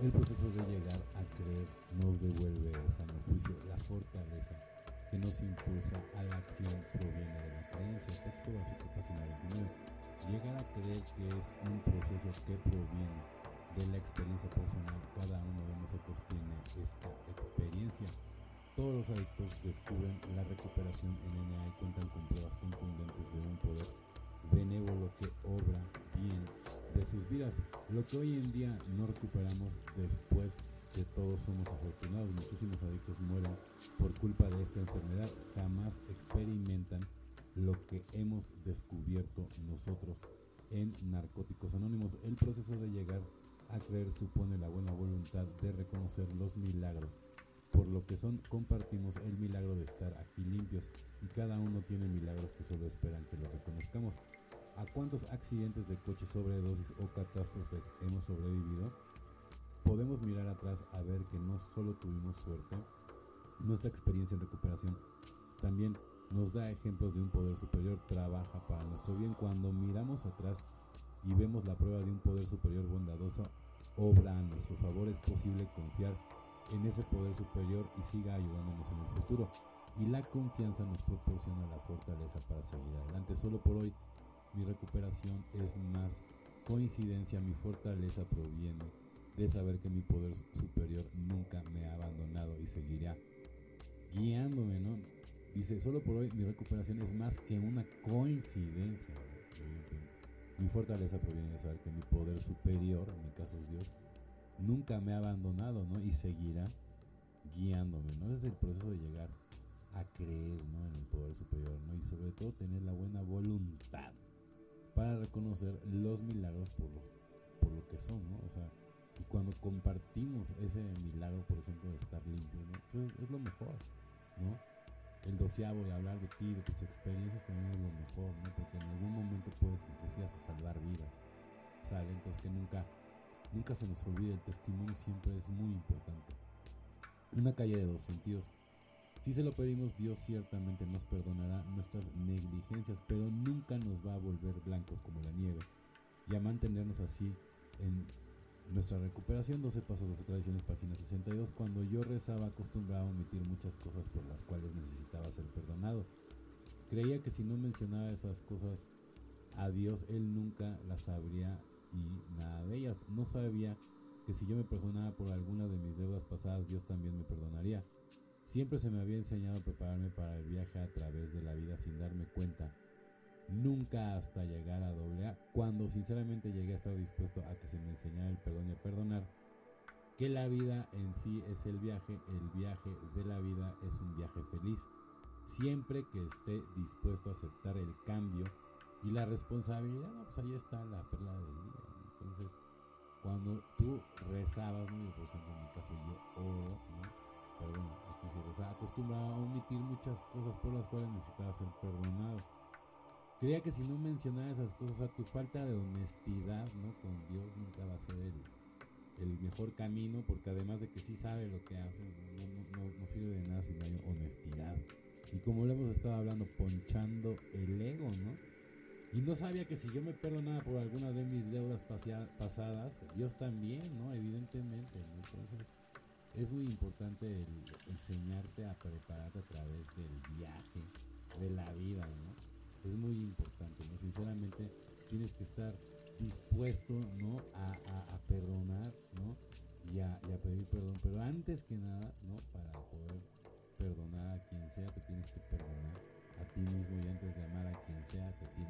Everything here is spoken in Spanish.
El proceso de llegar a creer nos devuelve el sano juicio, la fortaleza que nos impulsa a la acción proviene de la creencia. Texto básico, página 29. Llegar a creer que es un proceso que proviene de la experiencia personal. Cada uno de nosotros tiene esta experiencia. Todos los adictos descubren la recuperación en NA y cuentan con pruebas contundentes sus vidas. Lo que hoy en día no recuperamos después de todos somos afortunados. Muchísimos adictos mueren por culpa de esta enfermedad. Jamás experimentan lo que hemos descubierto nosotros en Narcóticos Anónimos. El proceso de llegar a creer supone la buena voluntad de reconocer los milagros. Por lo que son, compartimos el milagro de estar aquí limpios y cada uno tiene milagros que solo esperan que lo reconozcamos. ¿A cuántos accidentes de coche, sobredosis o catástrofes hemos sobrevivido? Podemos mirar atrás a ver que no solo tuvimos suerte, nuestra experiencia en recuperación también nos da ejemplos de un poder superior, trabaja para nuestro bien. Cuando miramos atrás y vemos la prueba de un poder superior bondadoso, obra a nuestro favor, es posible confiar en ese poder superior y siga ayudándonos en el futuro. Y la confianza nos proporciona la fortaleza para seguir adelante. Solo por hoy mi recuperación es más coincidencia, mi fortaleza proviene de saber que mi poder superior nunca me ha abandonado y seguirá guiándome, ¿no? Dice, solo por hoy mi recuperación es más que una coincidencia. Mi fortaleza proviene de saber que mi poder superior, en mi caso es Dios, nunca me ha abandonado, ¿no? Y seguirá guiándome, ¿no? Ese es el proceso de llegar a creer, ¿no? En el poder superior, ¿no? Y sobre todo tener la buena voluntad para reconocer los milagros por lo, por lo que son, ¿no? O sea, y cuando compartimos ese milagro, por ejemplo, de estar limpio, ¿no? Pues es, lo mejor, ¿no? El doceavo de hablar de ti, de tus experiencias también es lo mejor, ¿no? Porque en algún momento puedes inclusive hasta salvar vidas, ¿sale? Entonces que nunca, nunca se nos olvide, el testimonio siempre es muy importante. Una calle de dos sentidos. Si se lo pedimos, Dios ciertamente nos perdonará nuestras negligencias, pero nunca nos va a volver blancos como la nieve y a mantenernos así en nuestra recuperación, 12 pasos, 12 tradiciones, página 62. Cuando yo rezaba acostumbraba a omitir muchas cosas por las cuales necesitaba ser perdonado. Creía que si no mencionaba esas cosas a Dios, Él nunca las sabría y nada de ellas. No sabía que si yo me perdonaba por alguna de mis deudas pasadas, Dios también me perdonaría. Siempre se me había enseñado a prepararme para el viaje a través de la vida sin darme cuenta. Nunca hasta llegar a doble A, cuando sinceramente llegué a estar dispuesto a que se me enseñara el perdón y a perdonar, que la vida en sí es el viaje, el viaje de la vida es un viaje feliz, siempre que esté dispuesto a aceptar el cambio y la responsabilidad, pues ahí está la perla del día. Entonces, cuando tú rezabas, por ejemplo en mi caso yo se rezaba, acostumbraba a omitir muchas cosas por las cuales necesitaba ser perdonado Creía que si no mencionaba esas cosas, a tu falta de honestidad, ¿no? Con Dios nunca va a ser el, mejor camino, porque además de que sí sabe lo que hace, no, sirve de nada si no hay honestidad. Y como lo hemos estado hablando, ponchando el ego, ¿no? Y no sabía que si yo me perdonaba por alguna de mis deudas pasadas, Dios también, ¿no? Evidentemente, ¿no? Entonces, es muy importante enseñarte a prepararte a través del viaje de la vida, ¿no? es muy importante. Sinceramente tienes que estar dispuesto, ¿no? A, perdonar, ¿no? Y a, pedir perdón. Pero antes que nada, ¿no? Para poder perdonar a quien sea, te tienes que perdonar a ti mismo y antes de amar a quien sea, te tienes